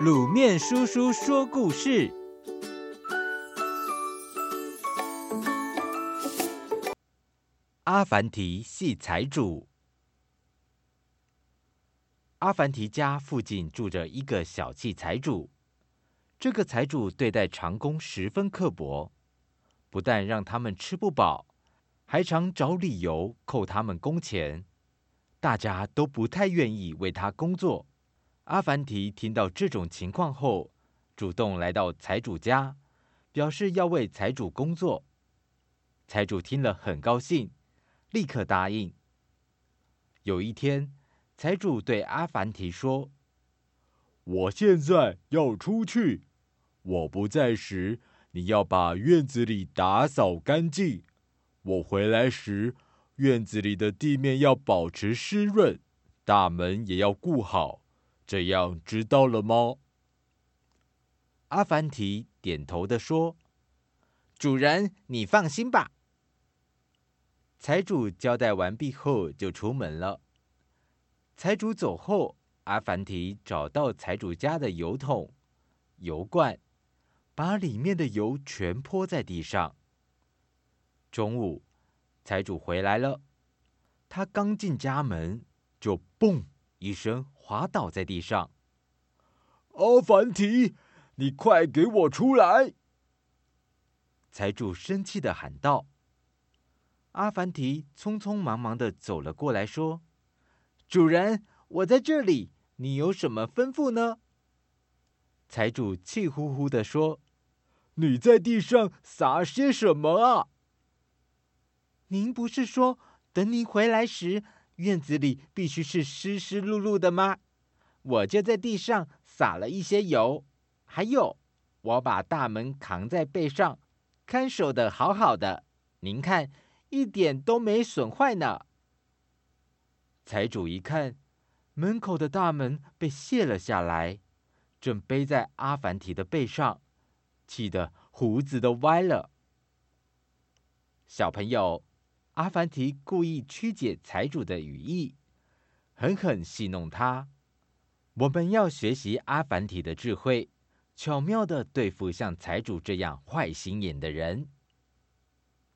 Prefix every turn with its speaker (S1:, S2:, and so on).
S1: 卤面叔叔说故事：阿凡提系财主。阿凡提家附近住着一个小气财主，这个财主对待长工十分刻薄，不但让他们吃不饱，还常找理由扣他们工钱。大家都不太愿意为他工作。阿凡提听到这种情况后，主动来到财主家，表示要为财主工作。财主听了很高兴，立刻答应。有一天，财主对阿凡提说：“我现在要出去，我不在时，你要把院子里打扫干净。我回来时，”院子里的地面要保持湿润，大门也要顾好，这样知道了吗？阿凡提点头地说：“主人，你放心吧。”财主交代完毕后就出门了。财主走后，阿凡提找到财主家的油桶、油罐，把里面的油全泼在地上。中午。财主回来了，他刚进家门，就“嘣”一声滑倒在地上。阿凡提，你快给我出来！财主生气的喊道。阿凡提匆匆忙忙的走了过来，说：“主人，我在这里，你有什么吩咐呢？”财主气呼呼的说：“你在地上撒些什么啊？”您不是说等您回来时，院子里必须是湿湿漉漉的吗？我就在地上撒了一些油，还有，我把大门扛在背上，看守的好好的。您看，一点都没损坏呢。财主一看，门口的大门被卸了下来，正背在阿凡提的背上，气得胡子都歪了。小朋友。阿凡提故意曲解财主的语意，狠狠戏弄他。我们要学习阿凡提的智慧，巧妙的对付像财主这样坏心眼的人。